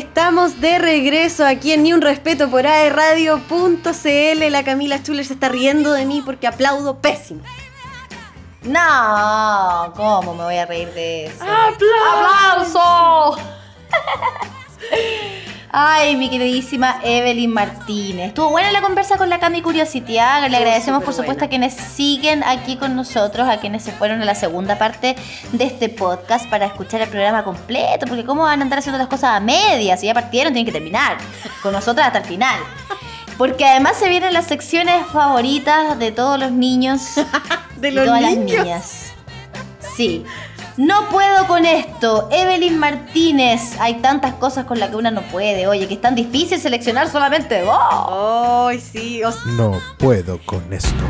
Estamos de regreso aquí en Ni un Respeto por aerradio.cl. La Camila Chuller se está riendo de mí porque aplaudo pésimo. No, ¿cómo me voy a reír de eso? ¡Aplauso! Ay, mi queridísima Evelyn Martínez. Estuvo buena la conversa con la Cami Curiosity. ¿ah? Le agradecemos, por supuesto, a quienes siguen aquí con nosotros, a quienes se fueron a la segunda parte de este podcast para escuchar el programa completo. Porque, ¿cómo van a andar haciendo las cosas a medias? Si ya partieron, tienen que terminar con nosotras hasta el final. Porque además se vienen las secciones favoritas de todos los niños De y todas las niñas. Sí. No puedo con esto. Evelyn Martínez. Hay tantas cosas con las que una no puede. Oye, que es tan difícil seleccionar solamente dos. Ay, sí. o- No puedo con esto.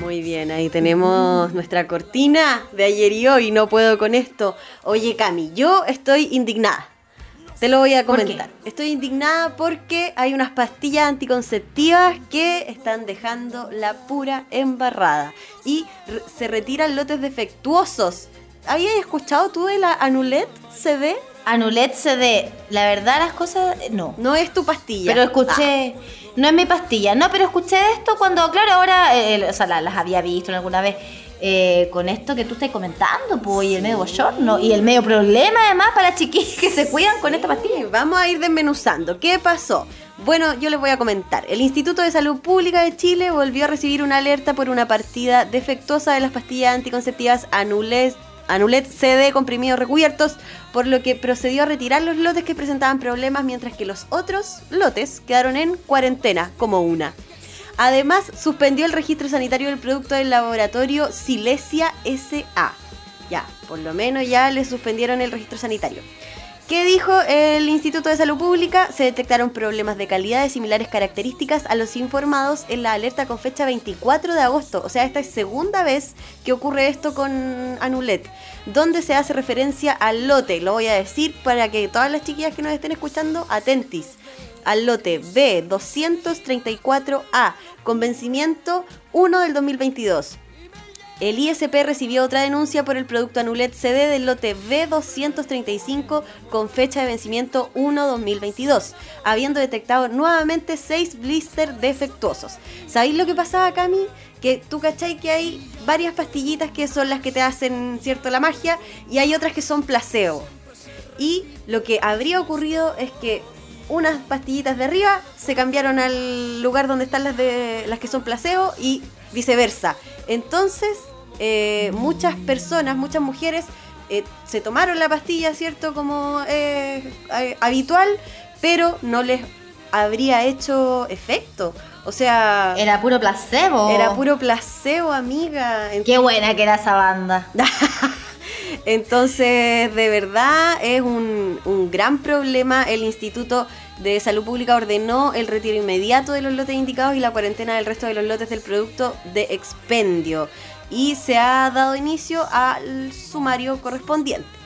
Muy bien, ahí tenemos nuestra cortina de ayer y hoy. No puedo con esto. Oye, Cami, yo estoy indignada. Te lo voy a comentar. Estoy indignada porque hay unas pastillas anticonceptivas que están dejando la pura embarrada. Y re- se retiran lotes defectuosos. ¿Habías escuchado tú de la Anulet CD? Anulet CD. La verdad, las cosas. eh, No. No es tu pastilla. Pero escuché. No es mi pastilla, no, pero escuché de esto cuando, claro, ahora, eh, o sea, la- las había visto alguna vez eh, con esto que tú estás comentando, pues, y el medio bochorno, y el medio problema además para las chiquillas que se cuidan con esta pastilla. Vamos a ir desmenuzando. ¿Qué pasó? Bueno, yo les voy a comentar. El Instituto de Salud Pública de Chile volvió a recibir una alerta por una partida defectuosa de las pastillas anticonceptivas Anulet, Anulet CD comprimidos recubiertos, por lo que procedió a retirar los lotes que presentaban problemas, mientras que los otros lotes quedaron en cuarentena como una. Además, suspendió el registro sanitario del producto del laboratorio Silesia SA. Ya, por lo menos ya le suspendieron el registro sanitario. ¿Qué dijo el Instituto de Salud Pública? Se detectaron problemas de calidad de similares características a los informados en la alerta con fecha 24 de agosto. O sea, esta es segunda vez que ocurre esto con Anulet, donde se hace referencia al lote. Lo voy a decir para que todas las chiquillas que nos estén escuchando, atentis. Al lote B234A, con vencimiento 1 del 2022. El ISP recibió otra denuncia por el producto Anulet CD del lote B235 con fecha de vencimiento 1-2022, habiendo detectado nuevamente 6 blisters defectuosos. ¿Sabéis lo que pasaba, Cami? Que tú cachai que hay varias pastillitas que son las que te hacen, ¿cierto?, la magia, y hay otras que son placebo. Y lo que habría ocurrido es que unas pastillitas de arriba se cambiaron al lugar donde están las de las que son placebo y viceversa. Entonces, eh, muchas personas, muchas mujeres eh, se tomaron la pastilla, ¿cierto? Como eh, habitual, pero no les habría hecho efecto. O sea, Era puro placebo. era puro placebo, amiga. Qué buena que era esa banda. Entonces, de verdad es un, gran problema. El Instituto de Salud Pública ordenó el retiro inmediato de los lotes indicados y la cuarentena del resto de los lotes del producto de expendio. Y se ha dado inicio al sumario correspondiente.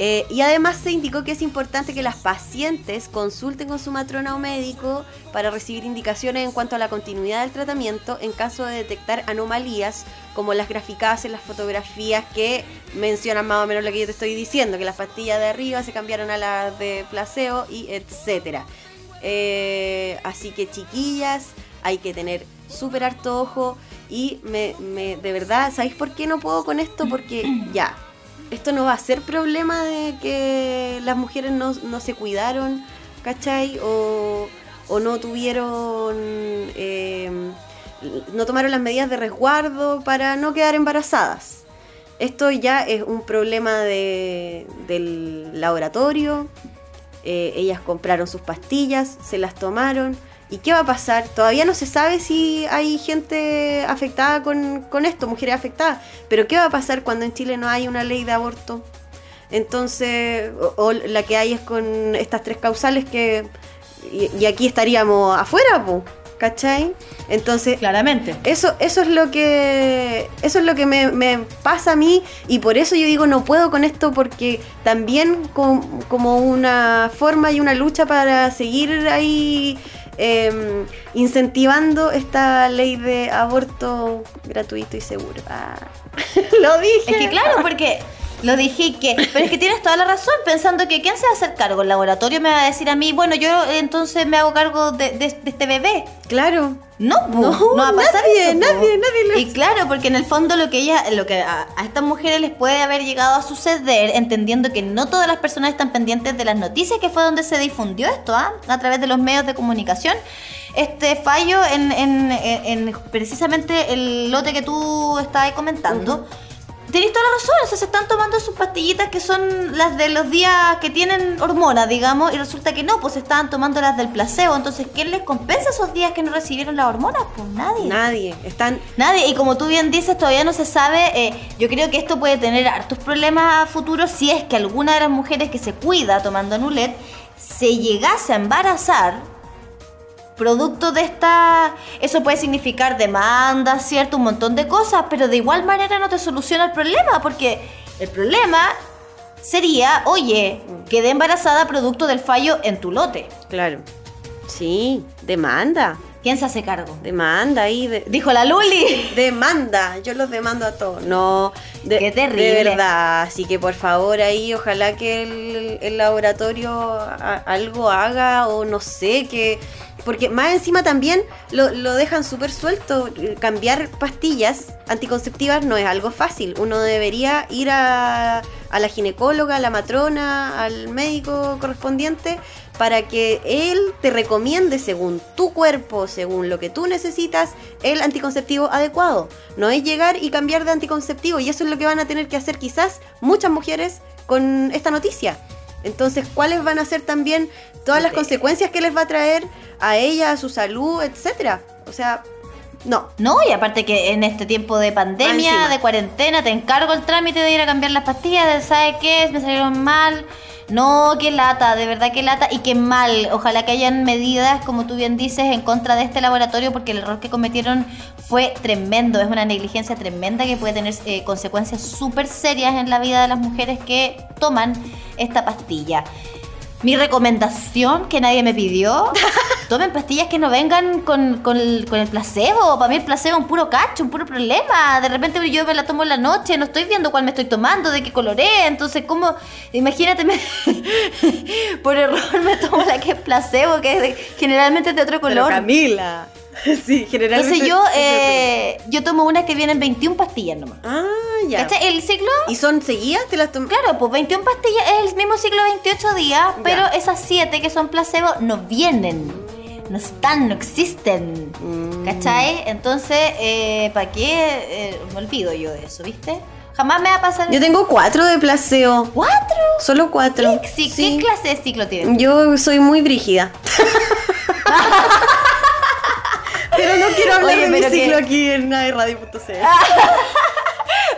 Eh, y además se indicó que es importante que las pacientes consulten con su matrona o médico para recibir indicaciones en cuanto a la continuidad del tratamiento en caso de detectar anomalías como las graficadas en las fotografías que mencionan más o menos lo que yo te estoy diciendo, que las pastillas de arriba se cambiaron a las de placebo y etcétera. Eh, así que chiquillas, hay que tener súper harto ojo y me, me- de verdad, ¿sabéis por qué no puedo con esto? Porque ya, esto no va a ser problema de que las mujeres no, no se cuidaron, ¿cachai? O, o no tuvieron, eh, no tomaron las medidas de resguardo para no quedar embarazadas. Esto ya es un problema de- del laboratorio. Eh, ellas compraron sus pastillas, se las tomaron. ¿Y qué va a pasar? Todavía no se sabe si hay gente afectada con, con esto, mujeres afectadas. Pero ¿qué va a pasar cuando en Chile no hay una ley de aborto? Entonces, o, o la que hay es con estas tres causales que... Y, y aquí estaríamos afuera, po, ¿cachai? Entonces, Claramente. eso, eso es lo que. Eso es lo que me, me pasa a mí. Y por eso yo digo no puedo con esto. Porque también com- como una forma y una lucha para seguir ahí eh, incentivando esta ley de aborto gratuito y seguro. Ah, lo dije. Es que claro, porque lo dije que. Pero es que tienes toda la razón, pensando que ¿quién se va a hacer cargo? El laboratorio me va a decir a mí, bueno, yo entonces me hago cargo de, de- de este bebé. Claro. No, po, No, no, va a pasar nadie, eso, nadie, nadie lo Y claro, porque en el fondo lo que ella, lo que a, a estas mujeres les puede haber llegado a suceder, entendiendo que no todas las personas están pendientes de las noticias, que fue donde se difundió esto, ¿ah? a través de los medios de comunicación. Este fallo en, en- en- en precisamente el lote que tú estabas comentando. Tenéis toda la razón, o sea, se están tomando sus pastillitas que son las de los días que tienen hormonas, digamos, y resulta que no, pues estaban tomando las del placebo. Entonces, ¿quién les compensa esos días que no recibieron las hormonas? Pues nadie. Nadie. Están. Nadie, y como tú bien dices, todavía no se sabe. eh, yo creo que esto puede tener hartos problemas a futuro si es que alguna de las mujeres que se cuida tomando Anulet se llegase a embarazar. Producto de esta. Eso puede significar demanda, ¿cierto? Un montón de cosas, pero de igual manera no te soluciona el problema, porque el problema sería, oye, quedé embarazada producto del fallo en tu lote. Claro. Sí, demanda. ¿Quién se hace cargo? Demanda ahí. De, Dijo la Luli. demanda. Yo los demando a todos. No. De, Qué terrible. De verdad. Así que por favor ahí, ojalá que el, el laboratorio a- algo haga o no sé, que. Porque más encima también lo, lo dejan súper suelto. Cambiar pastillas anticonceptivas no es algo fácil. Uno debería ir a, a la ginecóloga, a la matrona, al médico correspondiente para que él te recomiende según tu cuerpo, según lo que tú necesitas, el anticonceptivo adecuado. No es llegar y cambiar de anticonceptivo y eso es lo que van a tener que hacer quizás muchas mujeres con esta noticia. Entonces, ¿cuáles van a ser también todas las consecuencias que les va a traer a ella, a su salud, etcétera? O sea, no. No, y aparte que en este tiempo de pandemia, de cuarentena, te encargo el trámite de ir a cambiar las pastillas, de, ¿sabe qué? Me salieron mal. No, qué lata, de verdad que lata y qué mal. Ojalá que hayan medidas, como tú bien dices, en contra de este laboratorio porque el error que cometieron fue tremendo. Es una negligencia tremenda que puede tener eh, consecuencias súper serias en la vida de las mujeres que toman esta pastilla. Mi recomendación que nadie me pidió, tomen pastillas que no vengan con, con el, con el placebo. Para mí el placebo es un puro cacho, un puro problema. De repente yo me la tomo en la noche, no estoy viendo cuál me estoy tomando, de qué color es. Entonces, ¿cómo? Imagínate, me- por error me tomo la que es placebo, que es de- generalmente es de otro Pero color. Camila. sí, generalmente. Entonces yo, eh, yo tomo unas que vienen 21 pastillas nomás. Ah, ya. ¿Cachai? El ciclo ¿Y son seguidas? ¿Te las tomas? Claro, pues 21 pastillas es el mismo ciclo 28 días, pero Ya. esas 7 que son placebo no vienen, no están, no existen. Mm. ¿Cachai? Entonces, eh, ¿para qué? Eh, me olvido yo de eso, ¿viste? Jamás me va a pasar. Yo tengo cuatro de placebo. ¿Cuatro? Solo cuatro. ¿Qué, sí, Sí. ¿Qué clase de ciclo tienes? Yo soy muy brígida. pero no quiero hablar Oye, de mi que- ciclo aquí en radio.cl.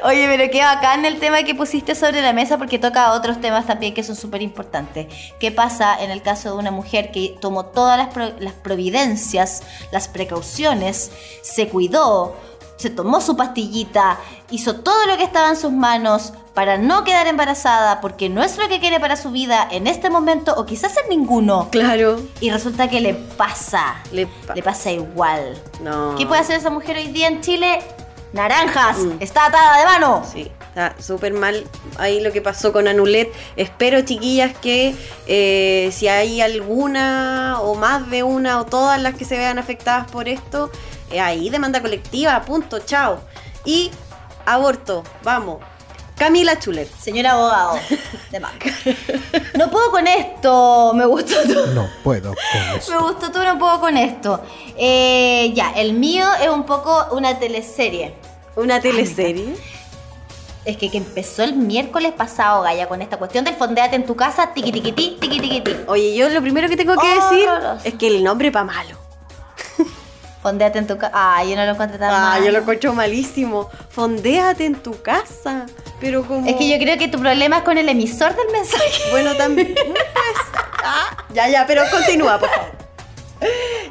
Oye, pero qué bacán el tema que pusiste sobre la mesa porque toca otros temas también que son súper importantes. ¿Qué pasa en el caso de una mujer que tomó todas las, pro- las providencias, las precauciones, se cuidó, se tomó su pastillita, hizo todo lo que estaba en sus manos para no quedar embarazada porque no es lo que quiere para su vida en este momento o quizás en ninguno? Claro. Y resulta que le pasa, Le pa- le pasa igual. No. ¿Qué puede hacer esa mujer hoy día en Chile? Naranjas, Mm. está atada de mano. Sí, está súper mal ahí lo que pasó con Anulet. Espero, chiquillas, que eh, si hay alguna o más de una o todas las que se vean afectadas por esto, eh, ahí demanda colectiva, punto, chao. Y aborto, vamos. Camila Chuler. Señor abogado de Mac. No puedo con esto. Me gustó todo. No puedo con Me esto. gustó todo, no puedo con esto. Eh, ya, el mío es un poco una teleserie. Una teleserie. Es que, que empezó el miércoles pasado, Gaya, con esta cuestión del fondeate en tu casa, tiqui tiqui ti, tiqui tiqui ti. Oye, yo lo primero que tengo que Oh, decir horroroso. es que el nombre pa' malo. Fondeate en tu casa. Ah, yo no lo encontré tan Ah, mal. yo lo encuentro malísimo. Fondéate en tu casa. Pero como. Es que yo creo que tu problema es con el emisor del mensaje. Bueno, también. ah, ya, ya, pero continúa, por favor.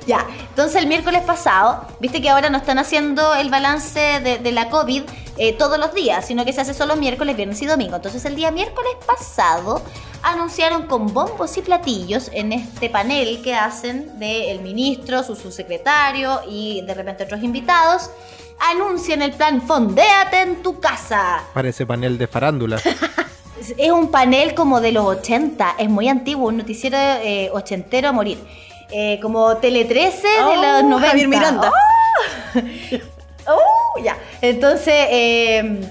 Ya, entonces el miércoles pasado, viste que ahora no están haciendo el balance de, de la COVID, eh, todos los días, sino que se hace solo miércoles, viernes y domingo. Entonces el día miércoles pasado anunciaron con bombos y platillos en este panel que hacen del ministro, su subsecretario y de repente otros invitados, anuncian el plan Fondéate en tu casa. Parece panel de farándula. Es- un panel como de los 80, es muy antiguo, un noticiero eh, ochentero a morir. Eh, como Tele 13 de Oh, los 90. Javier Miranda. ¡Oh! ya. Entonces, eh,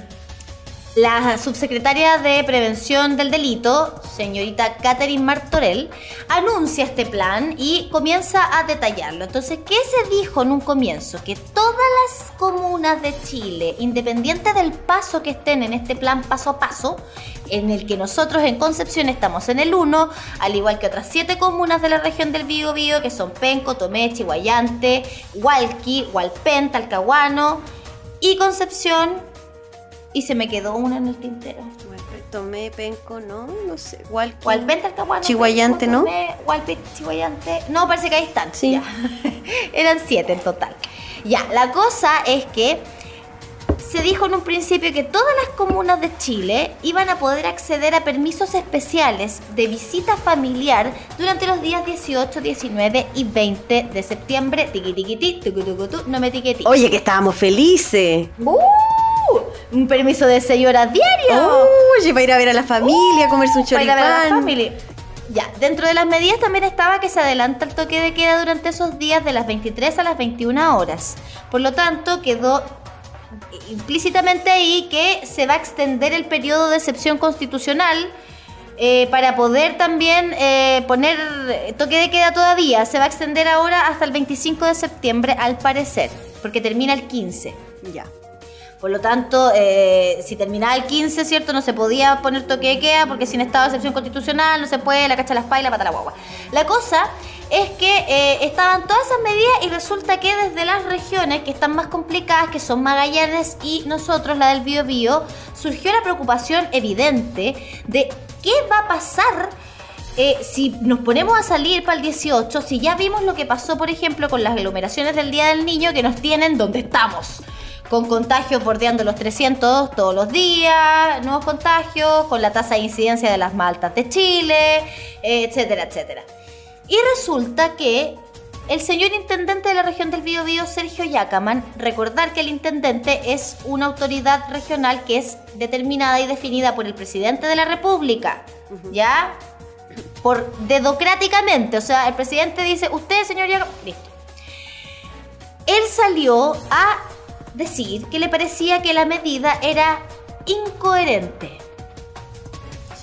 la subsecretaria de Prevención del Delito, señorita Catherine Martorell, anuncia este plan y comienza a detallarlo. Entonces, ¿qué se dijo en un comienzo? Que todas las comunas de Chile, independiente del paso que estén en este plan paso a paso, en el que nosotros en Concepción estamos en el 1, al igual que otras siete comunas de la región del Biobío, que son Penco, Tomé, Chihuayante, Hualqui, Hualpén, Talcahuano y Concepción. Y se me quedó una en el tintero. Tomé penco, no, no sé. Igual Hualpén, Talcahuano. Chihuayante, ¿no? Tomé, Hualpén, Chihuayante. No, parece que ahí están. Sí. ya. Eran siete en total. Ya, la cosa es que se dijo en un principio que todas las comunas de Chile iban a poder acceder a permisos especiales de visita familiar durante los días 18, 19 y 20 de septiembre. Tiqui, tiqui, ti, tucu, tucu, tu, no me etiquetí. Oye, que estábamos felices. ¡Uh! Un permiso de 6 horas diario. Oye, para ir a ver a la familia, comerse un Para ir a ver a la choripán. familia. Ya, dentro de las medidas también estaba que se adelanta el toque de queda durante esos días de las 23 a las 21 horas. Por lo tanto, quedó implícitamente ahí que se va a extender el periodo de excepción constitucional eh, para poder también eh, poner toque de queda todavía. Se va a extender ahora hasta el 25 de septiembre, al parecer, porque termina el 15. Ya. Por lo tanto, eh, si terminaba el 15, ¿cierto? No se podía poner toque de queda porque sin estado de excepción constitucional no se puede, la cacha las pailas, pata la guagua. La cosa es que eh, estaban todas esas medidas y resulta que desde las regiones que están más complicadas, que son Magallanes y nosotros, la del Bío Bío, surgió la preocupación evidente de qué va a pasar eh, si nos ponemos a salir para el 18, si ya vimos lo que pasó, por ejemplo, con las aglomeraciones del Día del Niño que nos tienen donde estamos. Con contagios bordeando los 300 todos los días, nuevos contagios, con la tasa de incidencia de las maltas de Chile, eh, etcétera, etcétera. Y resulta que el señor intendente de la región del Biobío, Sergio Yacaman, recordar que el intendente es una autoridad regional que es determinada y definida por el presidente de la República, ¿ya? Por dedocráticamente, o sea, el presidente dice, usted, señor Yacaman, listo. Él salió a decir que le parecía que la medida era incoherente.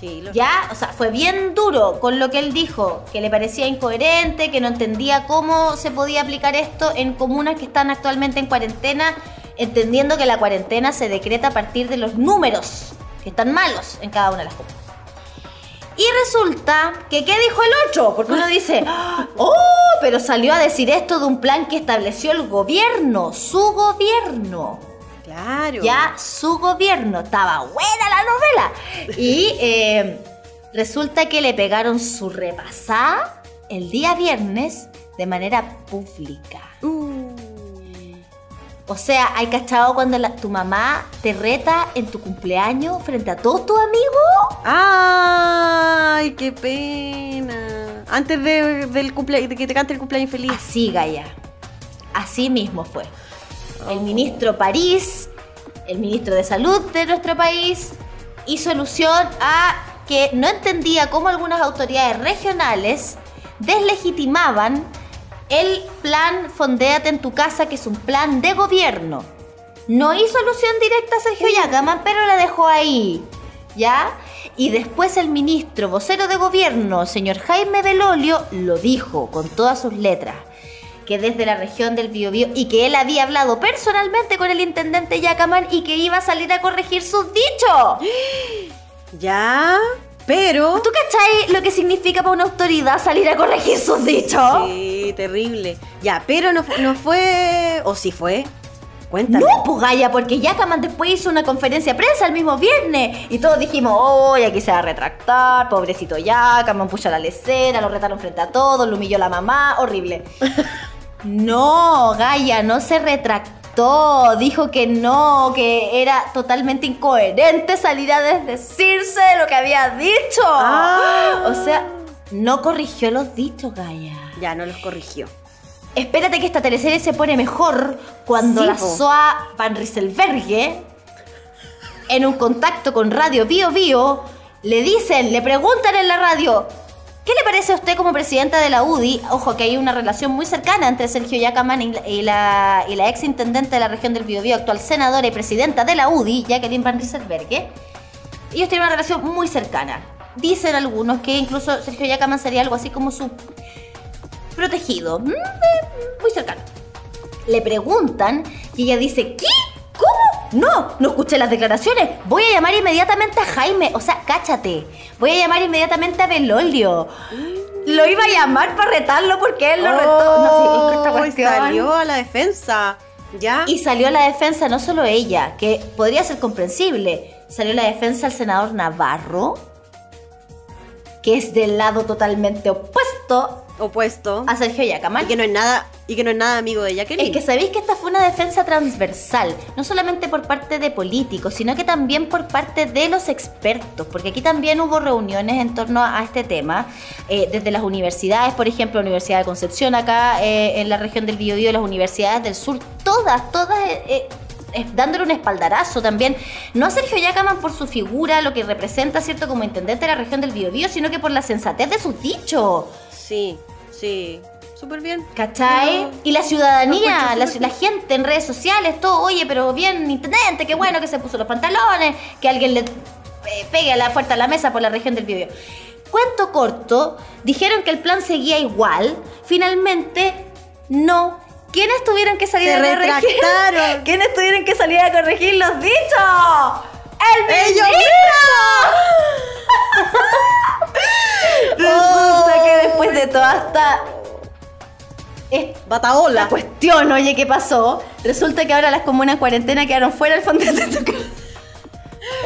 Sí, lo Ya, o sea, fue bien duro con lo que él dijo, que le parecía incoherente, que no entendía cómo se podía aplicar esto en comunas que están actualmente en cuarentena, entendiendo que la cuarentena se decreta a partir de los números que están malos en cada una de las comunas. Y resulta que, ¿qué dijo el otro? Porque uno dice, oh, pero salió a decir esto de un plan que estableció el gobierno, su gobierno. Claro. Ya su gobierno, estaba buena la novela. Y eh, resulta que le pegaron su repasada el día viernes de manera pública. Uh, O sea, ¿hay cachado cuando la- tu mamá te reta en tu cumpleaños frente a todos tus amigos? ¡Ay, qué pena! Antes de, del cumple, de que te cante el cumpleaños feliz. Así, Gaya. Así mismo fue. El ministro París, el ministro de Salud de nuestro país, hizo alusión a que no entendía cómo algunas autoridades regionales deslegitimaban el plan Fondéate en tu casa, que es un plan de gobierno. No hizo alusión directa a Sergio Yagaman, pero la dejó ahí. ¿Ya? Y después el ministro vocero de gobierno, señor Jaime Belolio, lo dijo con todas sus letras. Que desde la región del Biobío y que él había hablado personalmente con el intendente Yacaman y que iba a salir a corregir sus dichos. Ya, pero. ¿Tú cachai lo que significa para una autoridad salir a corregir sus dichos? Sí, terrible. Ya, pero no, no fue. ¿O sí fue? Cuéntame. No, pues Gaya, porque Yacaman después hizo una conferencia de prensa el mismo viernes y todos dijimos, oh, aquí se va a retractar, pobrecito Yacaman, puso la lecera, lo retaron frente a todos, lo humilló la mamá, horrible. no, Gaya, no se retractó. dijo que no, que era totalmente incoherente salir a desdecirse de lo que había dicho. Ah. O sea, no corrigió los dichos, Gaia. Ya, no los corrigió. Espérate que esta teleserie se pone mejor cuando Sí, la. SOA Van Rieselberghe, en un contacto con Radio Bio Bio, le dicen, le preguntan en la radio, ¿qué le parece a usted como presidenta de la UDI? Ojo que hay una relación muy cercana entre Sergio Yacaman y la, y ex intendente de la región del Bio Bio, actual senadora y presidenta de la UDI, Jacqueline Van Rieselberghe. Ellos tienen una relación muy cercana. Dicen algunos que incluso Sergio Yacaman sería algo así como su protegido. Mm, eh, Muy cercano. Le preguntan y ella dice, ¿qué? ¿Cómo? No, no escuché las declaraciones. Voy a llamar inmediatamente a Jaime. O sea, cáchate. Voy a llamar inmediatamente a Belolio. Lo iba a llamar para retarlo porque él lo retó. No, sí, esta Oh, cuestión- salió a la defensa. ¿Ya? Y salió a la defensa no solo ella, que podría ser comprensible. Salió a la defensa el senador Navarro, que es del lado totalmente opuesto Opuesto. a Sergio Yacaman. Y que no es nada, y que no es nada amigo de Jacqueline. Es que sabéis que esta fue una defensa transversal, no solamente por parte de políticos, sino que también por parte de los expertos, porque aquí también hubo reuniones en torno a este tema, eh, desde las universidades, por ejemplo, la Universidad de Concepción acá eh, en la región del Biobío, las universidades del sur, todas, todas... eh, eh, dándole un espaldarazo también, no a Sergio Yacaman por su figura, lo que representa, ¿cierto?, como intendente de la región del Biobío, sino que por la sensatez de sus dichos. Sí, sí. Súper bien. ¿Cachai? Pero- Y la ciudadanía, la, gente en redes sociales, todo, oye, pero bien, intendente, qué bueno que se puso los pantalones, que alguien le eh, pegue a la puerta a la mesa por la región del Biobío. Cuento corto, dijeron que el plan seguía igual, finalmente no. ¿Quiénes tuvieron que salir Se a corregir? ¿Quiénes tuvieron que salir a corregir los dichos? ¡El ¡Ellos mismo! Resulta que después de toda esta Bataola. la cuestión, oye, ¿qué pasó? Resulta que ahora las comunas en cuarentena quedaron fuera del fondo de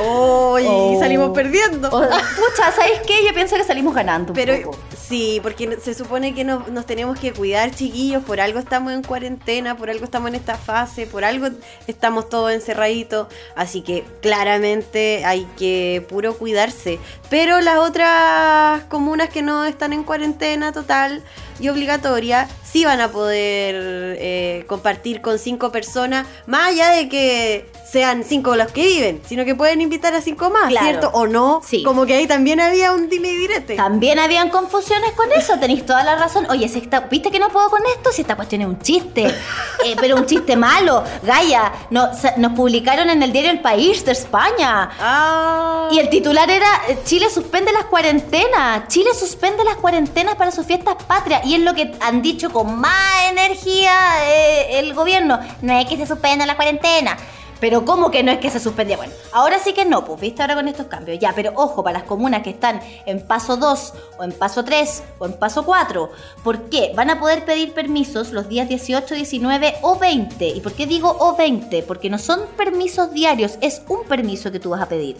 Oh, y Oh. salimos perdiendo. Pucha, ¿sabes qué? Yo pienso que salimos ganando un Pero poco. Sí, porque se supone que nos, tenemos que cuidar, chiquillos. Por algo estamos en cuarentena, por algo estamos en esta fase, por algo estamos todos encerraditos. Así que claramente hay que puro cuidarse. Pero las otras comunas que no están en cuarentena total y obligatoria, sí van a poder eh, compartir con cinco personas, más allá de que sean cinco los que viven, sino que pueden invitar a cinco más, Claro. ¿cierto? O no, Sí. como que ahí también había un dime y direte. También habían confusiones con eso, tenéis toda la razón. Oye, si esta- ¿viste que no puedo con esto? Si esta cuestión es un chiste, Eh, pero un chiste malo. Gaia, no, nos publicaron en el diario El País de España. Ah. Y el titular era eh, Chile suspende las cuarentenas. Chile suspende las cuarentenas para sus fiestas patrias. Y es lo que han dicho con más energía eh, el gobierno. No es que se suspenda la cuarentena. Pero ¿cómo que no es que se suspendía? Bueno, ahora sí que no, pues, ¿viste? Ahora con estos cambios. Ya, pero ojo, para las comunas que están en paso 2, o en paso 3, o en paso 4. ¿Por qué? Van a poder pedir permisos los días 18, 19 o 20. ¿Y por qué digo o 20? Porque no son permisos diarios, es un permiso que tú vas a pedir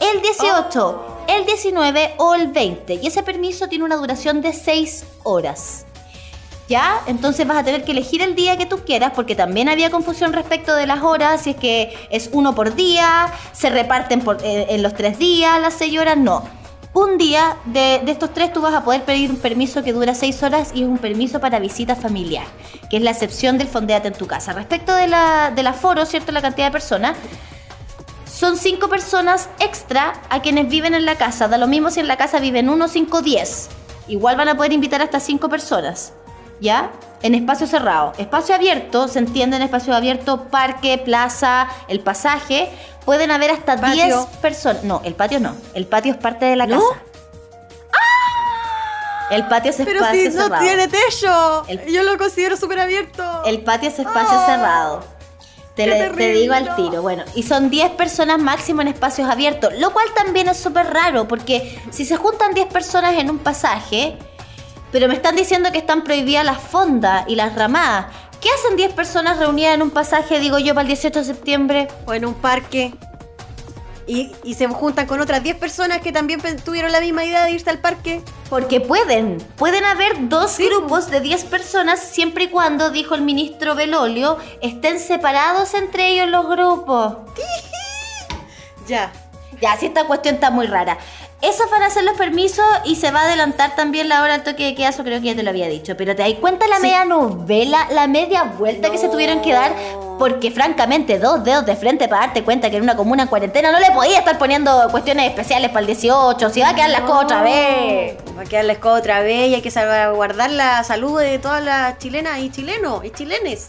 el 18, el 19 o el 20. Y ese permiso tiene una duración de 6 horas. ¿Ya? Entonces vas a tener que elegir el día que tú quieras, porque también había confusión respecto de las horas, si es que es uno por día, se reparten por- eh, en los tres días las 6 horas, no. Un día de, de estos tres tú vas a poder pedir un permiso que dura 6 horas y es un permiso para visita familiar, que es la excepción del fondeate en tu casa. Respecto de la, del aforo, ¿cierto? La cantidad de personas, son cinco personas extra a quienes viven en la casa. Da lo mismo si en la casa viven uno, cinco, diez. Igual van a poder invitar hasta cinco personas. ¿Ya? En espacio cerrado. Espacio abierto, se entiende en espacio abierto, parque, plaza, el pasaje. Pueden haber hasta Patio. 10 personas. No, el patio no. El patio es parte de la ¿No? casa. El patio es Pero espacio si no cerrado. tiene techo, El- yo lo considero súper abierto. El patio es espacio Ah, cerrado. Te, le- te digo al tiro. Bueno, y son 10 personas máximo en espacios abiertos, lo cual también es súper raro, porque si se juntan 10 personas en un pasaje, pero me están diciendo que están prohibidas las fondas y las ramadas, ¿qué hacen 10 personas reunidas en un pasaje, digo yo, para el 18 de septiembre? O en un parque. Y, y se juntan con otras 10 personas que también tuvieron la misma idea de irse al parque. Porque pueden, pueden haber dos Sí. grupos de 10 personas siempre y cuando, dijo el ministro Belolio, estén separados entre ellos los grupos. Ya. Ya, si esta cuestión está muy rara. Esos van a ser los permisos y se va a adelantar también la hora del toque de queda, eso creo que ya te lo había dicho. Pero te das cuenta la Sí. media novela, la media vuelta que se tuvieron que dar, porque francamente, dos dedos de frente para darte cuenta que en una comuna en cuarentena no le podía estar poniendo cuestiones especiales para el 18, si va a quedar las cosas otra vez. Va a quedar la escoba otra vez y hay que salvaguardar la salud de todas las chilenas y chilenos y chilenes.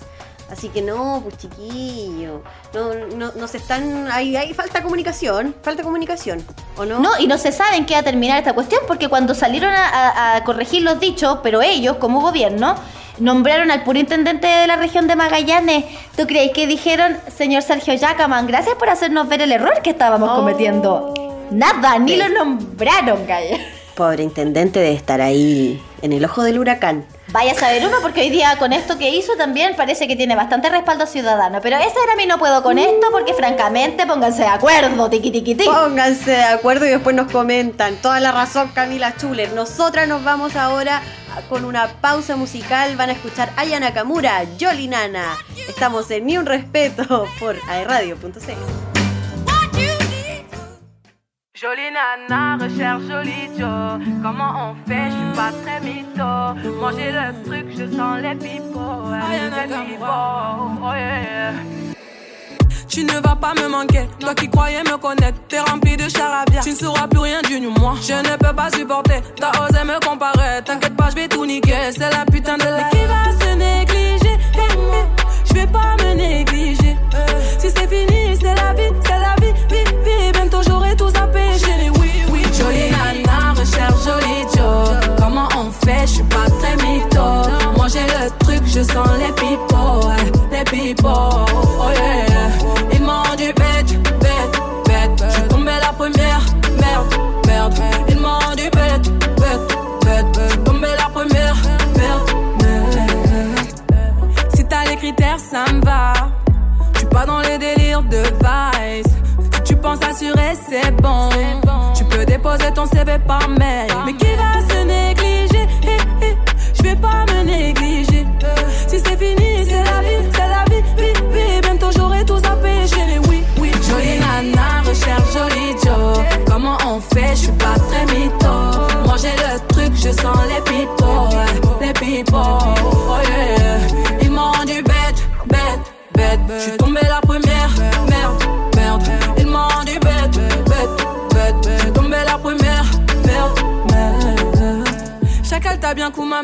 Así que no, pues chiquillo. No, no, no se están. Hay, hay falta comunicación. Falta comunicación. ¿O no? No, y no se sabe en qué va a terminar esta cuestión porque cuando salieron a, a- a corregir los dichos, pero ellos, como gobierno, nombraron al puro intendente de la región de Magallanes. ¿Tú crees que dijeron, señor Sergio Yacaman, gracias por hacernos ver el error que estábamos Oh. cometiendo? Nada, ni Sí. lo nombraron, gaya. Pobre intendente de estar ahí en el ojo del huracán. Vaya a saber uno, porque hoy día con esto que hizo también parece que tiene bastante respaldo ciudadano. Pero ese era mi no puedo con esto, porque francamente, pónganse de acuerdo, tiqui tiqui tiqui. Pónganse de acuerdo y después nos comentan. Toda la razón, Camila Chuler. Nosotras nos vamos ahora con una pausa musical. Van a escuchar a Aya Nakamura, Yoli Nana. Estamos en Ni un Respeto por aerradio.cl. Jolie nana, recherche jolie Joe. Comment on fait, je suis pas très mytho. Manger le truc, je sens les les pipots, oh yeah, yeah. Tu ne vas pas me manquer, toi qui croyais me connaître, t'es rempli de charabia. Tu ne sauras plus rien du moi. Je ne peux pas supporter, t'as osé me comparer. T'inquiète pas, je vais tout niquer, c'est la putain de la. Qui va se négliger? Je vais pas me négliger. Si c'est fini, c'est la vie, c'est la vie, vie, fait, je suis pas très mytho. J'ai le truc, je sens les ouais, les pipots, oh yeah. Ils m'ont rendu bête, bête, bête. Je suis tombée la première, merde, merde. Ils m'ont rendu bête, bête, bête. Je suis tombée la première, merde, merde. Si t'as les critères, ça me va. Suis pas dans les délires de vice. Si tu penses assurer, c'est bon. Tu peux déposer ton CV par mail. Mais qui va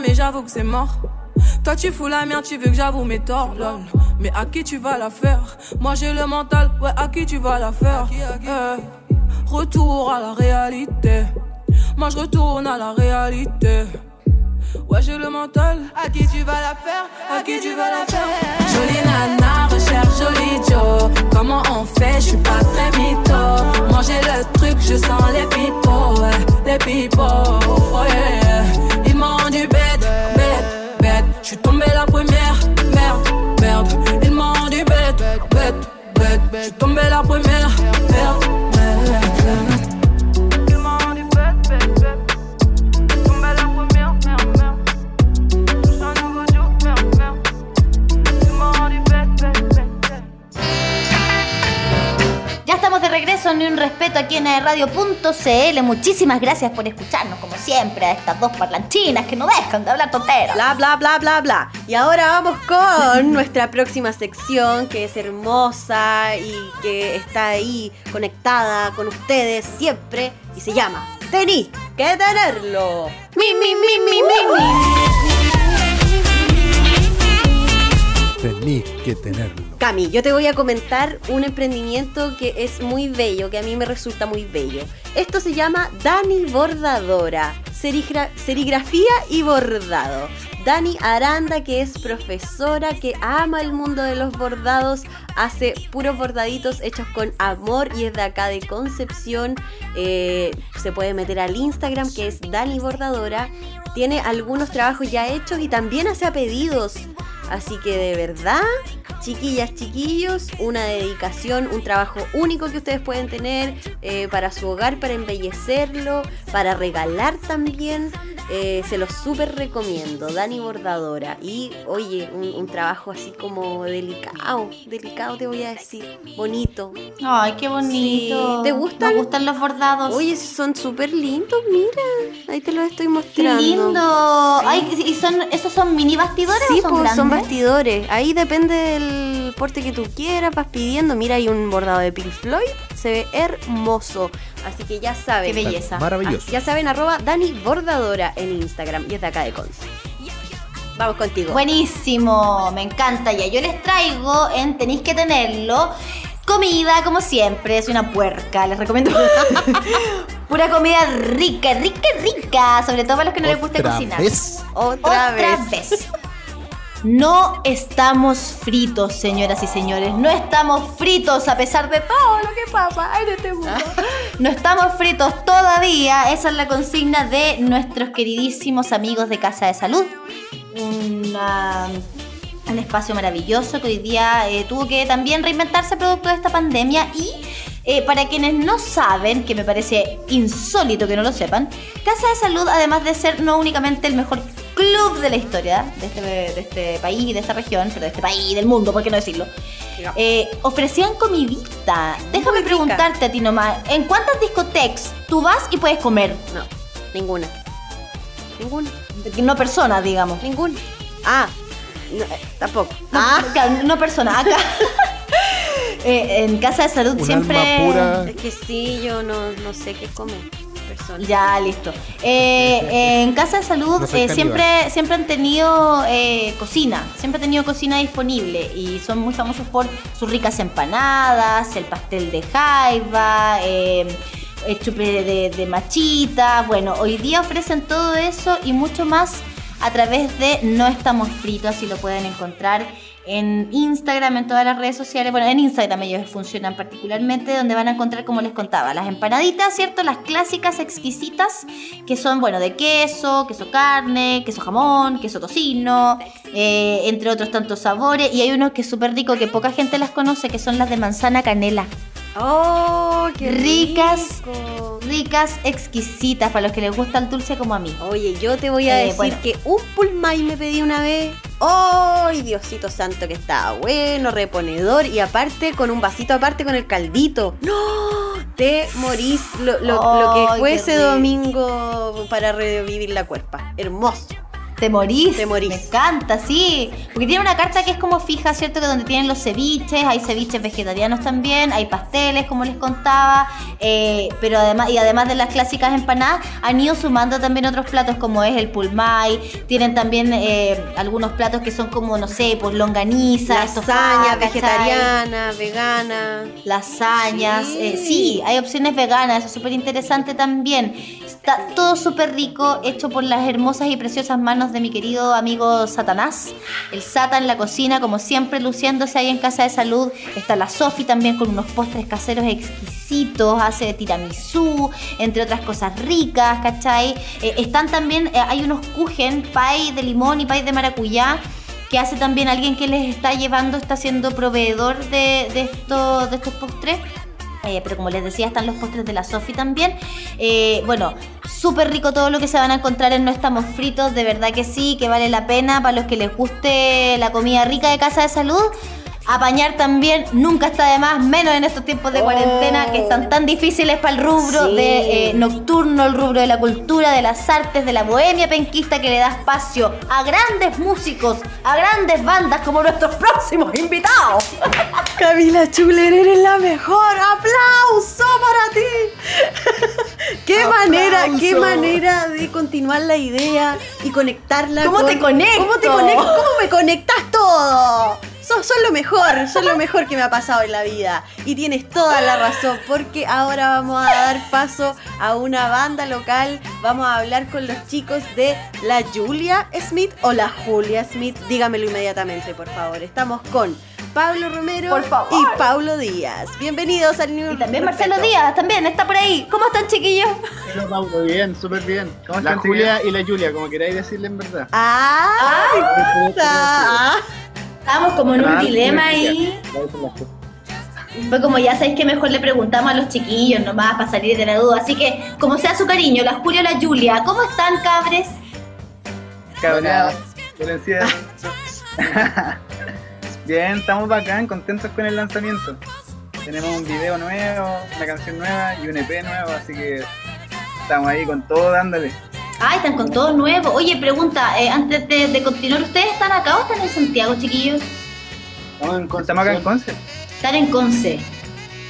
Mais j'avoue que c'est mort. Toi tu fous la merde, tu veux que j'avoue mes torts, lol. Mais à qui tu vas la faire? Moi j'ai le mental, ouais, à qui tu vas la faire? Eh, Retour à la réalité. Moi je retourne à la réalité. Ouais, j'ai le mental. À qui tu vas la faire? À qui tu vas la faire? Jolie nana, recherche jolie Joe. Comment on fait? Je suis pas très mytho. Moi j'ai le truc, je sens les pipots. Ouais, les pipots. Oh yeah. Rendu bête, bête, bête. Je suis tombée la première. Merde, merde. Ils m'ont rendu bête, bête, bête. Je suis tombée la première. Ya estamos de regreso, ni un respeto aquí en radio.cl. Muchísimas gracias por escucharnos, como siempre, a estas dos parlanchinas que no dejan de hablar tonteras. Bla, bla, bla, bla, bla. Y ahora vamos con nuestra próxima sección que es hermosa y que está ahí conectada con ustedes siempre y se llama Tení que tenerlo. Mi, mi, mi, mi, mi, mi. Que tenerlo. Cami, yo te voy a comentar un emprendimiento que es muy bello, que a mí me resulta muy bello. Esto se llama Dani Bordadora, serigra- serigrafía y bordado. Dani Aranda, que es profesora, que ama el mundo de los bordados, hace puros bordaditos hechos con amor y es de acá de Concepción. Eh, se puede meter al Instagram, que es Dani Bordadora. Tiene algunos trabajos ya hechos y también hace pedidos. Así que de verdad, chiquillas, chiquillos, una dedicación, un trabajo único que ustedes pueden tener eh, para su hogar, para embellecerlo, para regalar también. Eh, se los súper recomiendo, Dani Bordadora. Y oye, un, un trabajo así como delicado, delicado te voy a decir, bonito. Ay, qué bonito. Sí. ¿Te gustan? Me gustan los bordados. Oye, son súper lindos, mira. Ahí te los estoy qué mostrando. lindo. Ay, ¿y son, esos son mini bastidores Sí, o son pues grandes? son bastidores. Ahí depende del porte que tú quieras, vas pidiendo. Mira, hay un bordado de Pink Floyd. Se ve hermoso. Así que ya saben. Qué belleza. Maravilloso. Ah, ya saben, arroba Dani Bordadora en Instagram. Y es de acá de Conce. Vamos contigo. Buenísimo, me encanta ya. Yo les traigo en Tenéis que tenerlo. Comida, como siempre, soy una puerca, les recomiendo. Pura comida rica, rica, rica. Sobre todo para los que no les gusta Otra cocinar. vez. Otra, vez. vez. No estamos fritos, señoras y señores. No estamos fritos a pesar de todo lo que pasa en este mundo. No estamos fritos todavía. Esa es la consigna de nuestros queridísimos amigos de Casa de Salud. Una- un espacio maravilloso que hoy día eh, tuvo que también reinventarse producto de esta pandemia y eh, para quienes no saben, que me parece insólito que no lo sepan, Casa de Salud, además de ser no únicamente el mejor club de la historia de este, de este país y de esta región, pero de este país y del mundo, ¿por qué no decirlo? Eh, ofrecían comidita. Déjame preguntarte a ti nomás, ¿en cuántas discotecas tú vas y puedes comer? No, ninguna. Ninguna. No personas, digamos. Ninguna. Ah, no, eh, tampoco. No, Ah, no persona, acá. Eh, en casa de salud Un siempre. alma pura. es que sí, yo no, no sé qué comer. Persona. Ya, listo. Eh, en casa de salud No eh, siempre, siempre han tenido eh, cocina, siempre han tenido cocina disponible y son muy famosos por sus ricas empanadas, el pastel de jaiba, eh, el chupe de, de machita. Bueno, hoy día ofrecen todo eso y mucho más a través de No Estamos Fritos, así lo pueden encontrar en Instagram, en todas las redes sociales. Bueno, en Instagram ellos funcionan particularmente, donde van a encontrar, como les contaba, las empanaditas, ¿cierto? Las clásicas exquisitas, que son, bueno, de queso, queso carne, queso jamón, queso tocino, eh, entre otros tantos sabores. Y hay unos que es súper rico, que poca gente las conoce, que son las de manzana canela. ¡Oh, qué Ricas. rico! Ricas, exquisitas, para los que les gusta el dulce como a mí. Oye, yo te voy a Eh, decir bueno. que un pulmay me pedí una vez. ¡Ay, Diosito santo que estaba bueno, reponedor! Y aparte, con un vasito aparte con el caldito. ¡No! Te morís lo, lo- lo que fue ese rico. domingo para revivir la cuerpa. Hermoso. Te morís. Te morís. Me encanta, sí. Porque tiene una carta que es como fija, ¿cierto? Que donde tienen los ceviches, hay ceviches vegetarianos también, hay pasteles, como les contaba. eh, pero además, y además de las clásicas empanadas, han ido sumando también otros platos como es el pulmay. Tienen también eh, algunos platos que son como, no sé, pues longaniza, Lasaña, vegetariana, vegana. lasañas. Sí. eh, sí, hay opciones veganas, eso es súper interesante también. Está todo súper rico, hecho por las hermosas y preciosas manos de mi querido amigo Satanás. El Satan en la cocina, como siempre, luciéndose ahí en Casa de Salud. Está la Sofi también con unos postres caseros exquisitos, hace tiramisú, entre otras cosas ricas, ¿cachai? Eh, están también, eh, hay unos kuchen, pie de limón y pie de maracuyá que hace también alguien que les está llevando, está siendo proveedor de estos postres. Eh, pero como les decía, están los postres de la Sofi también. Eh, bueno, súper rico todo lo que se van a encontrar en No Estamos Fritos, de verdad que sí, que vale la pena para los que les guste la comida rica de Casa de Salud. Apañar también nunca está de más, menos en estos tiempos de Oh. cuarentena que están tan difíciles para el rubro Sí. de eh, nocturno, el rubro de la cultura, de las artes, de la bohemia penquista que le da espacio a grandes músicos, a grandes bandas como nuestros próximos invitados. Camila Chuler, eres la mejor. ¡Aplauso para ti! ¡Qué manera, qué manera de continuar la idea y conectarla ¿Cómo con- te conecto? ¿Cómo te conecto? ¿Cómo me conectas todo? Sos, sos lo mejor, sos lo mejor que me ha pasado en la vida. Y tienes toda la razón, porque ahora vamos a dar paso a una banda local. Vamos a hablar con los chicos de la Julia Smith o la Julia Smith. Dígamelo inmediatamente, por favor. Estamos con Pablo Romero Por favor. y Paulo Díaz. Bienvenidos al New Y también Respeto. Marcelo Díaz, también está por ahí. ¿Cómo están, chiquillos? Hola, Paulo, bien, súper bien. ¿Cómo la están, Julia y la Julia, como queráis decirle en verdad. ¡Ah! está. Estábamos como en un dilema ahí. Cosas. Fue como ya sabéis que mejor le preguntamos a los chiquillos nomás para salir de la duda. Así que, como sea su cariño, la Julia y la Julia, ¿cómo están, cabres? Cabreados, bien, estamos bacán, contentos con el lanzamiento. Tenemos un video nuevo, una canción nueva y un EP nuevo, así que estamos ahí con todo dándole. Ah, están con todo nuevo. Oye, pregunta, eh, antes de, de continuar, ¿ustedes están acá o están en Santiago, chiquillos? Estamos en, estamos acá en Conce. Están en Conce.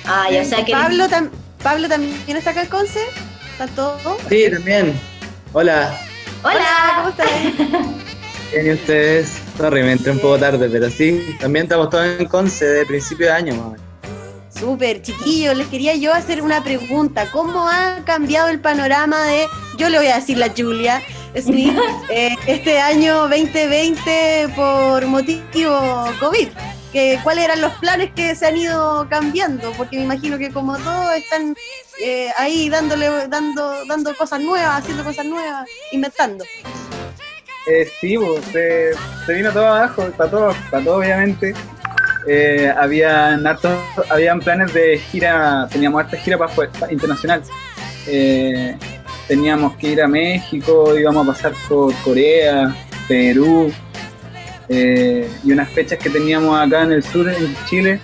Ah, ya, o sea que... Pablo, tam- Pablo también está acá en Conce. ¿Está todo? Sí, también. Hola, ¿cómo ¡Hola! estás? ¿quién y ustedes? Sorry, me entré un poco tarde, pero sí, también estamos todos en Conce de principio de año, más o menos. Súper, chiquillos, les quería yo hacer una pregunta. ¿Cómo ha cambiado el panorama de, yo le voy a decir la Julia, Smith, eh, este año 2020 por motivo COVID? Que, ¿Cuáles eran los planes que se han ido cambiando? Porque me imagino que como todos están eh, ahí dándole, dando, dando cosas nuevas, haciendo cosas nuevas, inventando. Eh, sí, pues, se, se vino todo abajo, para todo, para todo obviamente. Eh, habían, habían planes de gira, teníamos harta gira para afuera, pa- internacional. Eh, teníamos que ir a México, íbamos a pasar por Corea, Perú, eh, y unas fechas que teníamos acá en el sur, en Chile,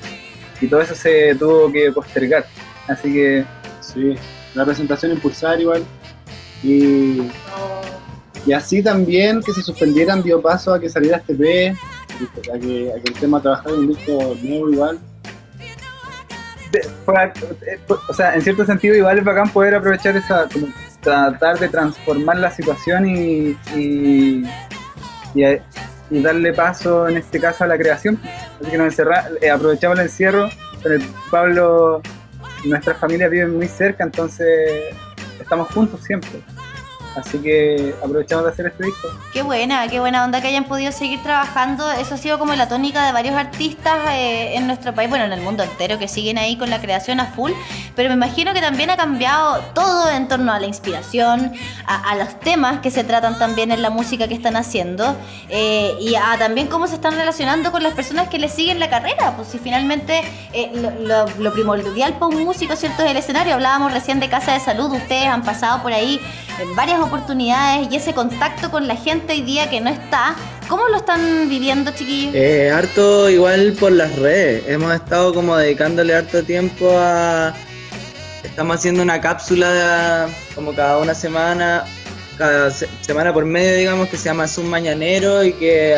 y todo eso se tuvo que postergar. Así que sí, la presentación impulsar igual. Y y así también que se suspendieran dio paso a que saliera este P, a que, el tema trabajar en un disco nuevo igual. Fue- eh, fue- o sea, en cierto sentido igual es bacán poder aprovechar esa, como tratar de transformar la situación y, a- y darle paso en este caso a la creación. Así que nos encerra, eh, aprovechamos el encierro, con el Pablo, nuestras familias viven muy cerca, entonces estamos juntos siempre. Así que aprovechamos de hacer este disco. Qué buena, qué buena onda que hayan podido seguir trabajando. Eso ha sido como la tónica de varios artistas eh, en nuestro país, bueno, en el mundo entero, que siguen ahí con la creación a full. Pero me imagino que también ha cambiado todo en torno a la inspiración, a, a los temas que se tratan también en la música que están haciendo eh, y a también cómo se están relacionando con las personas que les siguen la carrera. Pues si finalmente eh, lo, lo- lo primordial para un músico, ¿cierto? Es el escenario. Hablábamos recién de Casa de Salud, ustedes han pasado por ahí en varias oportunidades y ese contacto con la gente hoy día que no está, ¿cómo lo están viviendo, chiquillos? Eh, harto igual por las redes. Hemos estado como dedicándole harto tiempo a. Estamos haciendo una cápsula como cada una semana, cada se- semana por medio, digamos, que se llama Zoom Mañanero y que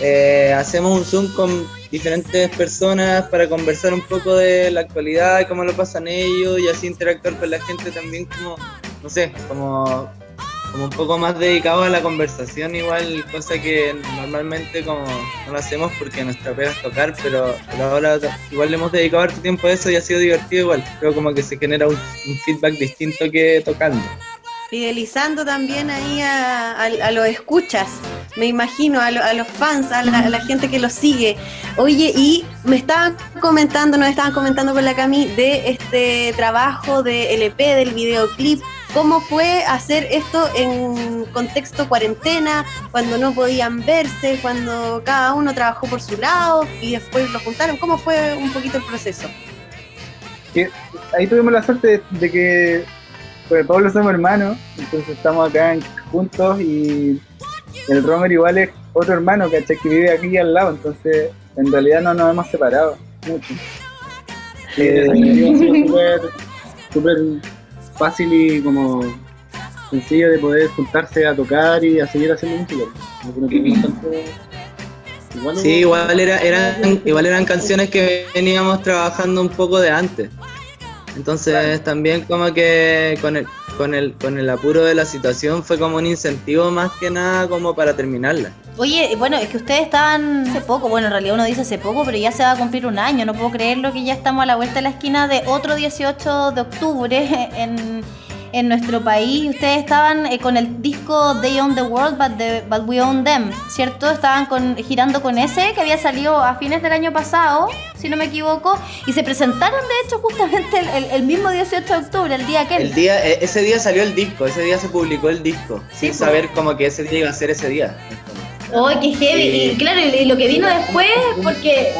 eh, hacemos un Zoom con diferentes personas para conversar un poco de la actualidad cómo lo pasan ellos y así interactuar con la gente también como, no sé, como como un poco más dedicado a la conversación igual, cosa que normalmente como no lo hacemos porque nuestra pega es tocar, pero, pero ahora igual le hemos dedicado harto tiempo a eso y ha sido divertido igual. Creo como que se genera un, feedback distinto que tocando. Fidelizando también ahí a, a- a los escuchas, me imagino, a, lo- a los fans, a la, a la gente que los sigue. Oye, y me estaban comentando, nos estaban comentando con la Cami de este trabajo de LP, del videoclip. ¿Cómo fue hacer esto en contexto cuarentena, cuando no podían verse, cuando cada uno trabajó por su lado y después lo juntaron? ¿Cómo fue un poquito el proceso? que ahí tuvimos la suerte de, de que pues Pablo somos hermanos, entonces estamos acá en- juntos y el Romer igual es otro hermano, ¿cachai? Que vive aquí al lado, entonces en realidad no nos hemos separado mucho. Eh, sido súper súper fácil y como sencillo de poder juntarse a tocar y a seguir haciendo música. Igual Sí, igual, era, eran, igual eran canciones que veníamos trabajando un poco de antes. Entonces también como que con el, con, el, con el apuro de la situación fue como un incentivo más que nada como para terminarla. Oye, bueno, es que ustedes estaban hace poco, bueno, en realidad uno dice hace poco, pero ya se va a cumplir un año, no puedo creerlo que ya estamos a la vuelta de la esquina de otro 18 de octubre en, en nuestro país. Ustedes estaban eh, con el disco They Own the World, but, the- but We Own Them, ¿cierto? Estaban con, girando con ese, que había salido a fines del año pasado, si no me equivoco, y se presentaron, de hecho, justamente el, el- el mismo 18 de octubre, el día aquel. El día, e- ese día salió el disco, ese día se publicó el disco, sin saber como que ese día iba a ser ese día. ¡Oh, qué heavy! Y claro, y lo que vino después, porque.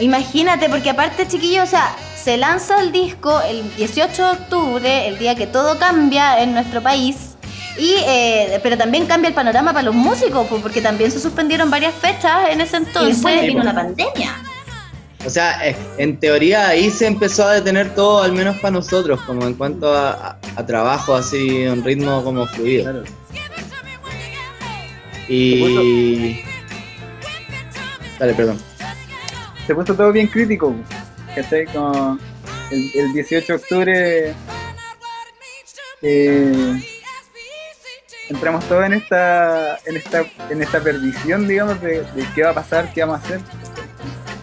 Imagínate, porque aparte, chiquillos, o sea, se lanza el disco el 18 de octubre, el día que todo cambia en nuestro país. Y, eh, pero también cambia el panorama para los músicos, pues, porque también se suspendieron varias fechas en ese Y entonces. después Sí, vino la pandemia. O sea, en teoría ahí se empezó a detener todo, al menos para nosotros, como en cuanto a, a- a trabajo, así, un ritmo como fluido. Claro. Y... Dale, perdón. Se puso todo bien crítico, ¿cachai? Como el, el 18 de octubre eh, entramos todos en esta, en esta, en esta perdición, digamos, de, de qué va a pasar, qué vamos a hacer.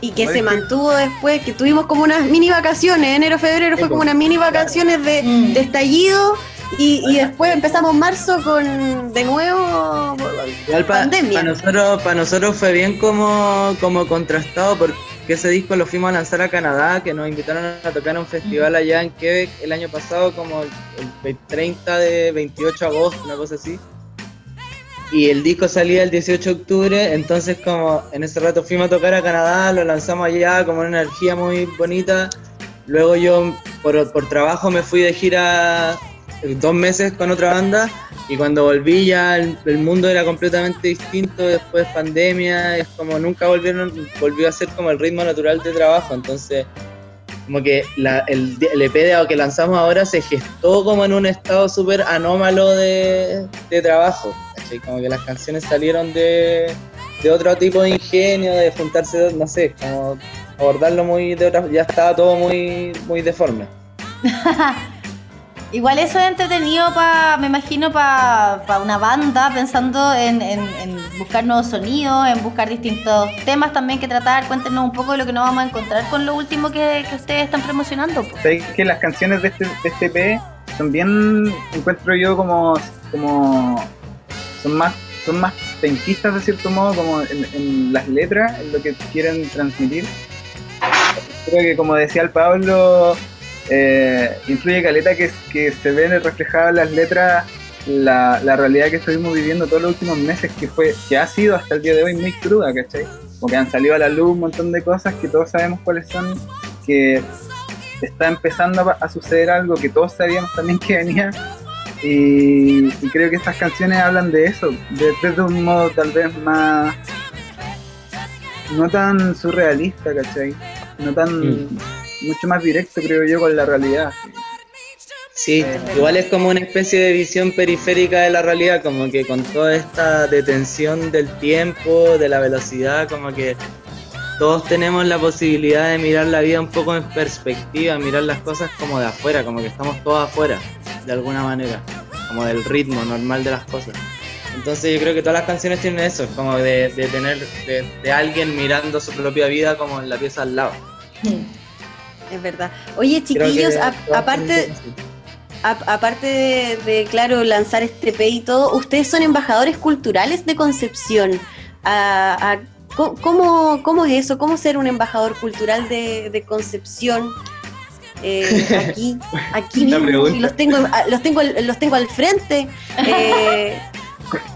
Y que se mantuvo después, que tuvimos como unas mini vacaciones, enero, febrero fue como po. unas mini vacaciones de, Mm. de estallido y, y después empezamos marzo con de nuevo Igual para pandemia. nosotros, para nosotros fue bien como, como contrastado porque ese disco lo fuimos a lanzar a Canadá, que nos invitaron a tocar a un festival allá en Quebec el año pasado, como el, el 30 de 28 de agosto, una cosa así. Y el disco salía el 18 de octubre, entonces como en ese rato fuimos a tocar a Canadá, lo lanzamos allá como una energía muy bonita. Luego yo por, por trabajo me fui de gira dos meses con otra banda y cuando volví ya el, mundo era completamente distinto, después pandemia, es como nunca volvieron, volvió a ser como el ritmo natural de trabajo, entonces como que la- el, el EP de- que lanzamos ahora se gestó como en un estado súper anómalo de, de trabajo, ¿cachai? Como que las canciones salieron de, de otro tipo de ingenio, de juntarse, no sé, como abordarlo muy de otra, ya estaba todo muy, muy deforme. Igual eso es entretenido para, me imagino, para una banda, pensando en, en- buscar nuevos sonidos, en buscar distintos temas también que tratar. Cuéntenos un poco de lo que nos vamos a encontrar con lo último que, que ustedes están promocionando. Sabéis que las canciones de este, de este EP también encuentro yo como, como son más son más penquistas de cierto modo como en, en las letras en lo que quieren transmitir creo que como decía el Pablo eh, influye caleta que, que se ve reflejada en las letras la, la realidad que estuvimos viviendo todos los últimos meses que fue que ha sido hasta el día de hoy muy cruda ¿cachai? como que han salido a la luz un montón de cosas que todos sabemos cuáles son que está empezando a, suceder algo que todos sabíamos también que venía y, creo que estas canciones hablan de eso, de, un modo tal vez más no tan surrealista, ¿cachai? No tan Mm. Mucho más directo creo yo con la realidad. Sí, igual es como una especie de visión periférica de la realidad, como que con toda esta detención del tiempo, de la velocidad, como que todos tenemos la posibilidad de mirar la vida un poco en perspectiva, mirar las cosas como de afuera, como que estamos todos afuera, de alguna manera, como del ritmo normal de las cosas. Entonces yo creo que todas las canciones tienen eso, como de, de tener, de, de alguien mirando su propia vida como en la pieza al lado. Es verdad. Oye, chiquillos, a- aparte, a- aparte de, de, claro, lanzar este EP y todo, ustedes son embajadores culturales de Concepción. A- a- co- ¿cómo, ¿Cómo es eso? ¿Cómo ser un embajador cultural de, de Concepción? Eh, aquí, aquí mismo, y los tengo, los tengo, al- los tengo al frente. Eh,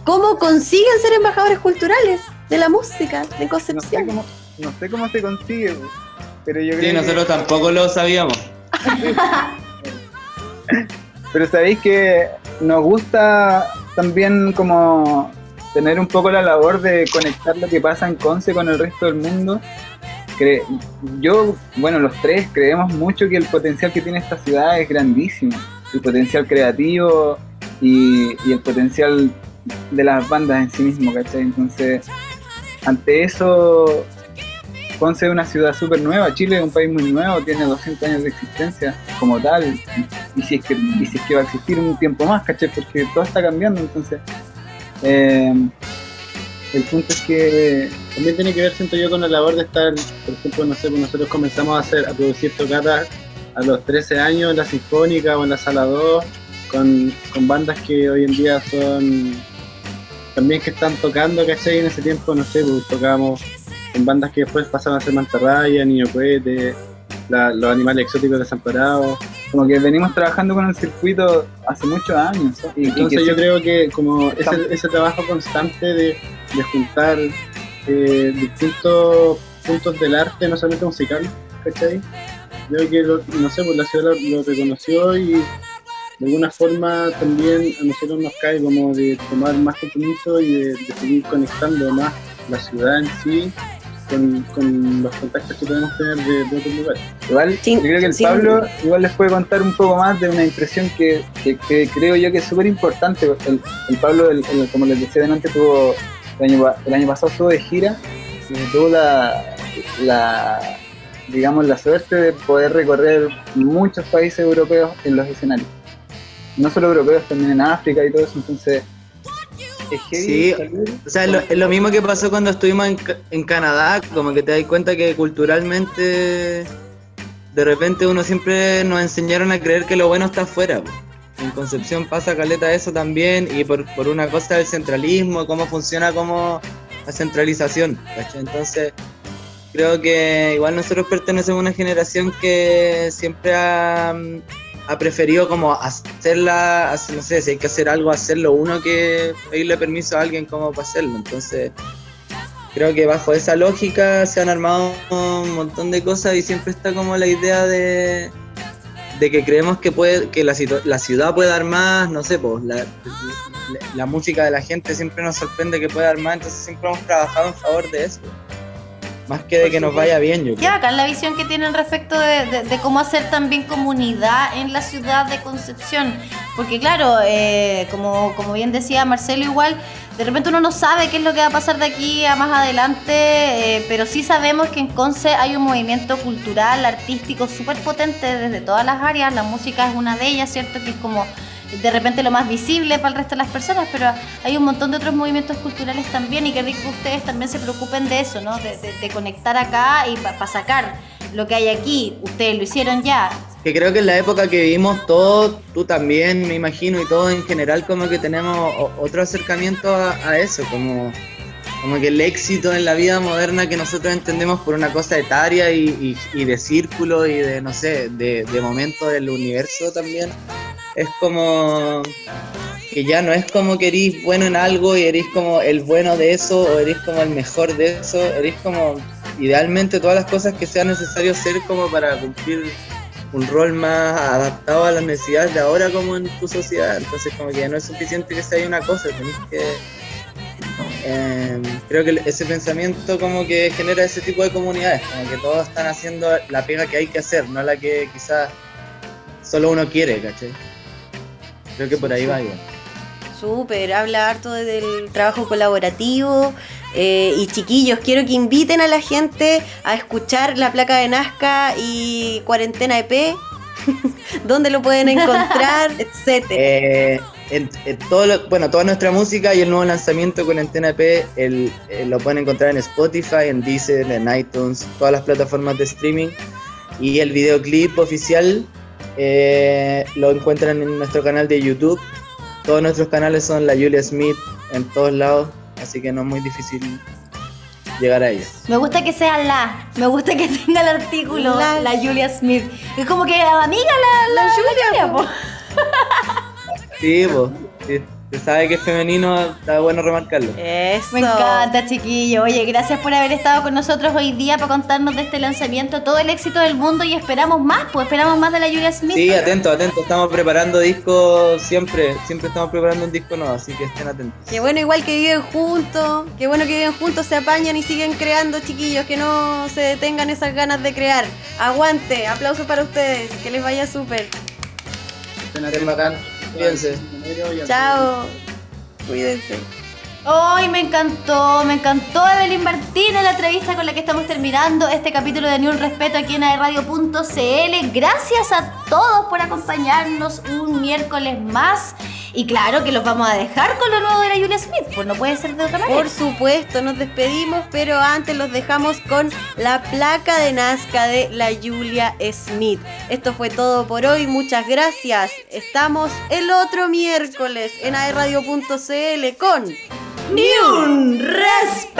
¿Cómo consiguen ser embajadores culturales de la música de No sé Concepción? cómo, no sé cómo se consigue, pero yo creo Sí, que- nosotros tampoco lo sabíamos. Pero sabéis que nos gusta también como tener un poco la labor de conectar lo que pasa en Conce con el resto del mundo. Cre- yo, bueno, los tres creemos mucho que el potencial que tiene esta ciudad es grandísimo. El potencial creativo y, y el potencial de las bandas en sí mismo, ¿cachai? Entonces, ante eso, Conce es una ciudad súper nueva, Chile es un país muy nuevo, tiene 200 años de existencia como tal, y, si, es que, y si es que va a existir un tiempo más, ¿cachai? Porque todo está cambiando, entonces... eh, el punto es que También tiene que ver, siento yo, con la labor de estar, por ejemplo, no sé, pues nosotros comenzamos a hacer, a producir tocatas a los 13 años en la Sinfónica o en la Sala 2, con, con bandas que hoy en día son también que están tocando, ¿cachai? En ese tiempo, no sé, pues tocábamos en bandas que después pasaban a ser Mantarraya, Niño Cohete, la- los animales exóticos desamparados. Como que venimos trabajando con el circuito hace muchos años. Entonces yo sí- creo que como ese, ese trabajo constante de, de juntar eh, distintos puntos del arte, no solamente musical, ¿cachai? Creo que, lo- no sé, pues la ciudad lo, lo reconoció y de alguna forma también a nosotros nos cae como de tomar más compromiso y de, de seguir conectando más la ciudad en sí con, con los contactos que podemos tener de, de otros lugares. Igual, Sí, yo creo que el sí. Pablo igual les puede contar un poco más de una impresión que, que- que creo yo que es súper importante. El, el Pablo, el- el- como les decía delante, tuvo el año, pa- el año pasado estuvo de gira y tuvo la, la, digamos, la suerte de poder recorrer muchos países europeos en los escenarios. No solo europeos, también en África y todo eso, entonces es heavy Sí, O sea, es lo, es lo mismo que pasó cuando estuvimos en, Ca- en Canadá, como que te das cuenta que culturalmente de repente uno siempre nos enseñaron a creer que lo bueno está afuera. po. En Concepción pasa caleta eso también y por, por una cosa del centralismo, cómo funciona como la centralización. Entonces creo que igual nosotros pertenecemos a una generación que siempre ha, ha preferido como hacerla, hacer- no sé, si hay que hacer algo, hacerlo uno que pedirle permiso a alguien como para hacerlo. Entonces, creo que bajo esa lógica se han armado un montón de cosas y siempre está como la idea de, de que creemos que puede que la, la ciudad puede dar más, no sé, pues la, la- la música de la gente siempre nos sorprende que puede dar más, entonces siempre hemos trabajado en favor de eso. Más que de que nos vaya bien, yo Qué creo. bacán la visión que tienen respecto de, de- de cómo hacer también comunidad en la ciudad de Concepción. Porque claro, eh, como, como bien decía Marcelo igual, de repente uno no sabe qué es lo que va a pasar de aquí a más adelante, eh, pero sí sabemos que en Conce hay un movimiento cultural, artístico súper potente desde todas las áreas. La música es una de ellas, ¿cierto? Que es como de repente lo más visible para el resto de las personas, pero hay un montón de otros movimientos culturales también y qué rico que ustedes también se preocupen de eso, ¿no? De, de- conectar acá y para sacar lo que hay aquí. Ustedes lo hicieron ya. Que creo que en la época que vivimos todos, tú también, me imagino, y todos en general, como que tenemos otro acercamiento a, a eso, como, como que el éxito en la vida moderna que nosotros entendemos por una cosa etaria y, y- y de círculo y de, no sé, de, de momento del universo también, es como que ya no es como que eres bueno en algo y eres como el bueno de eso o eres como el mejor de eso, eres como idealmente todas las cosas que sea necesario ser como para cumplir un rol más adaptado a las necesidades de ahora como en tu sociedad. Entonces como que no es suficiente que sea una cosa, tenés que... eh, creo que ese pensamiento como que genera ese tipo de comunidades, como que todos están haciendo la pega que hay que hacer, no la que quizás solo uno quiere, ¿cachai? Creo que por ahí va igual. Súper, habla harto de- del trabajo colaborativo. eh, y chiquillos, quiero que inviten a la gente a escuchar la placa de Nazca y Cuarentena EP. ¿Dónde lo pueden encontrar? Etcétera. Eh, en, en todo lo- bueno, toda nuestra música y el nuevo lanzamiento con Antena EP el- eh, lo pueden encontrar en Spotify, en Deezer, en iTunes, todas las plataformas de streaming. Y el videoclip oficial eh, lo encuentran en nuestro canal de YouTube. Todos nuestros canales son la Julia Smith en todos lados, así que no es muy difícil llegar a ella. Me gusta que sea la, me gusta que tenga el artículo, La- la, Julia Smith. Es como que amiga la, la, Julia, po. Sí, pues, si se sabe que es femenino, está bueno remarcarlo. Eso. Me encanta, chiquillo. Oye, gracias por haber estado con nosotros hoy día para contarnos de este lanzamiento, todo el éxito del mundo y esperamos más, pues esperamos más de la Julia Smith. Sí, atento, atento, estamos preparando discos siempre, siempre estamos preparando un disco nuevo, así que estén atentos. Qué bueno igual que viven juntos, qué bueno que viven juntos, se apañan y siguen creando, chiquillos, que no se detengan esas ganas de crear. Aguante, aplausos para ustedes, que les vaya súper. Estén bacán, cuídense. Chao, cuídense. Ay, me encantó, me encantó Evelyn Martínez, la entrevista con la que estamos terminando este capítulo de Ni un Respeto aquí en aerradio.cl. Gracias a todos por acompañarnos un miércoles más. Y claro que los vamos a dejar con lo nuevo de la Julia Smith, pues no puede ser de otra manera. Por supuesto, nos despedimos, pero antes los dejamos con la placa de Nazca de la Julia Smith. Esto fue todo por hoy, muchas gracias. Estamos el otro miércoles en aerradio.cl con ¡Ni un respeto!